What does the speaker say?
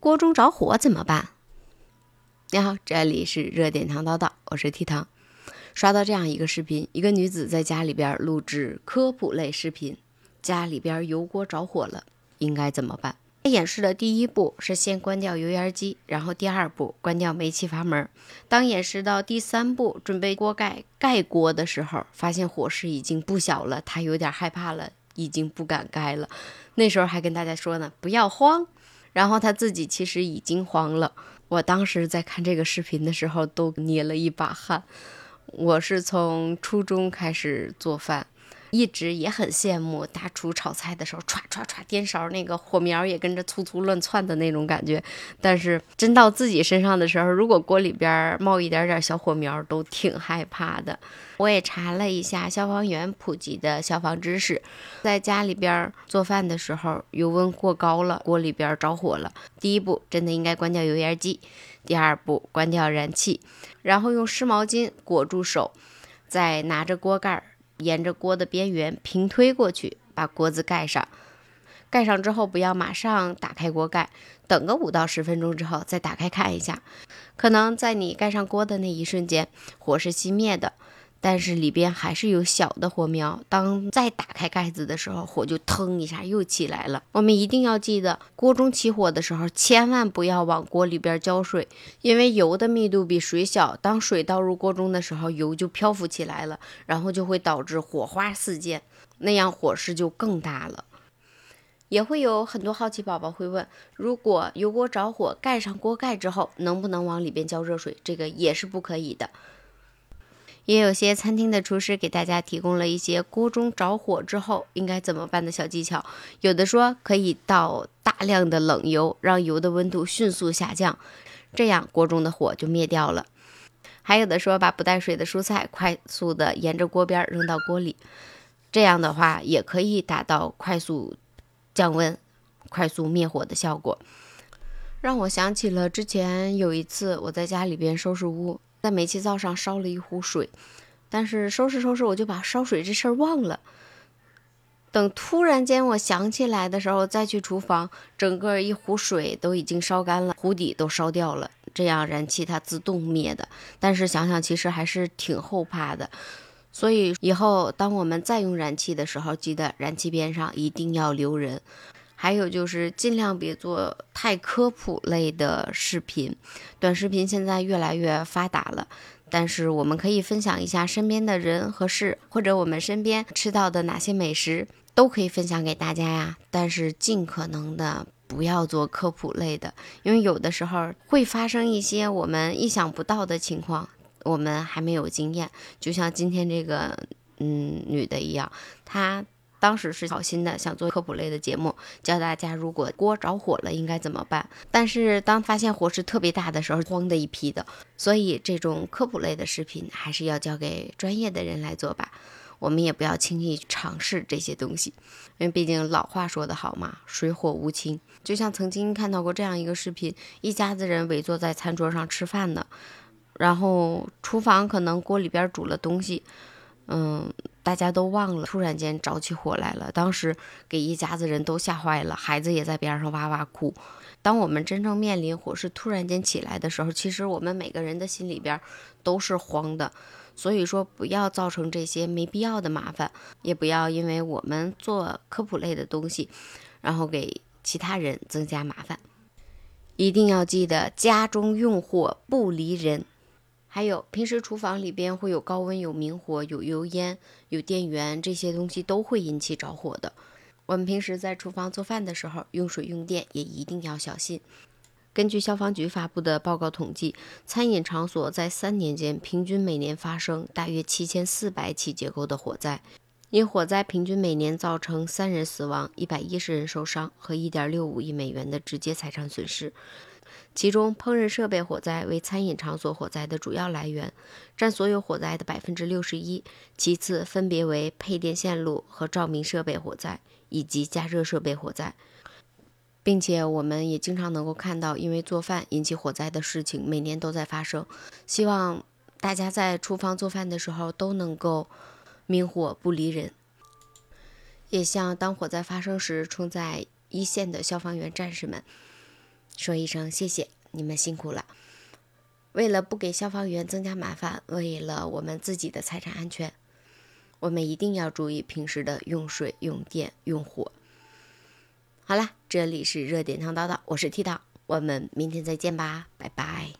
锅中着火怎么办？你好，这里是热点糖叨叨，我是 T 糖。刷到这样一个视频，一个女子在家里边录制科普类视频，家里边油锅着火了，应该怎么办？演示的第一步是先关掉油烟机，然后第二步关掉煤气阀门。当演示到第三步，准备锅盖盖锅的时候，发现火势已经不小了，她有点害怕了，已经不敢盖了。那时候还跟大家说呢，不要慌。然后他自己其实已经慌了。我当时在看这个视频的时候，都捏了一把汗。我是从初中开始做饭。一直也很羡慕大厨炒菜的时候，歘歘歘颠勺，那个火苗也跟着粗粗乱窜的那种感觉。但是真到自己身上的时候，如果锅里边冒一点点小火苗，都挺害怕的。我也查了一下消防员普及的消防知识，在家里边做饭的时候，油温过高了，锅里边着火了，第一步真的应该关掉油烟机，第二步关掉燃气，然后用湿毛巾裹住手，再拿着锅盖。沿着锅的边缘平推过去，把锅子盖上。盖上之后，不要马上打开锅盖，等个五到十分钟之后再打开看一下。可能在你盖上锅的那一瞬间，火是熄灭的。但是里边还是有小的火苗，当再打开盖子的时候，火就腾一下又起来了。我们一定要记得，锅中起火的时候，千万不要往锅里边浇水，因为油的密度比水小，当水倒入锅中的时候，油就漂浮起来了，然后就会导致火花四溅，那样火势就更大了。也会有很多好奇宝宝会问，如果油锅着火，盖上锅盖之后，能不能往里边浇热水？这个也是不可以的。也有些餐厅的厨师给大家提供了一些锅中着火之后应该怎么办的小技巧。有的说可以倒大量的冷油，让油的温度迅速下降，这样锅中的火就灭掉了。还有的说把不带水的蔬菜快速的沿着锅边扔到锅里，这样的话也可以达到快速降温、快速灭火的效果。让我想起了之前有一次我在家里边收拾屋。在煤气灶上烧了一壶水，但是收拾收拾我就把烧水这事儿忘了。等突然间我想起来的时候，再去厨房，整个一壶水都已经烧干了，壶底都烧掉了。这样燃气它自动灭的。但是想想其实还是挺后怕的，所以以后当我们再用燃气的时候，记得燃气边上一定要留人。还有就是尽量别做太科普类的视频，短视频现在越来越发达了，但是我们可以分享一下身边的人和事，或者我们身边吃到的哪些美食，都可以分享给大家呀。但是尽可能的不要做科普类的，因为有的时候会发生一些我们意想不到的情况，我们还没有经验。就像今天这个嗯女的一样，她。当时是好心的，想做科普类的节目，教大家如果锅着火了应该怎么办。但是当发现火势特别大的时候，慌的一批的。所以这种科普类的视频还是要交给专业的人来做吧。我们也不要轻易尝试这些东西，因为毕竟老话说得好嘛，水火无情。就像曾经看到过这样一个视频，一家子人围坐在餐桌上吃饭呢，然后厨房可能锅里边煮了东西。嗯，大家都忘了，突然间着起火来了，当时给一家子人都吓坏了，孩子也在边上哇哇哭。当我们真正面临火势突然间起来的时候，其实我们每个人的心里边都是慌的。所以说，不要造成这些没必要的麻烦，也不要因为我们做科普类的东西，然后给其他人增加麻烦。一定要记得，家中用火不离人。还有，平时厨房里边会有高温、有明火、有油烟、有电源，这些东西都会引起着火的。我们平时在厨房做饭的时候，用水用电也一定要小心。根据消防局发布的报告统计，餐饮场所在三年间平均每年发生大约七千四百起结构的火灾，因火灾平均每年造成三人死亡、一百一十人受伤和一点六五亿美元的直接财产损失。其中，烹饪设备火灾为餐饮场所火灾的主要来源，占所有火灾的百分之六十一。其次，分别为配电线路和照明设备火灾以及加热设备火灾。并且，我们也经常能够看到因为做饭引起火灾的事情，每年都在发生。希望大家在厨房做饭的时候都能够明火不离人。也向当火灾发生时冲在一线的消防员战士们。说一声谢谢，你们辛苦了。为了不给消防员增加麻烦，为了我们自己的财产安全，我们一定要注意平时的用水、用电、用火。好了，这里是热点汤叨叨，我是剃刀，我们明天再见吧，拜拜。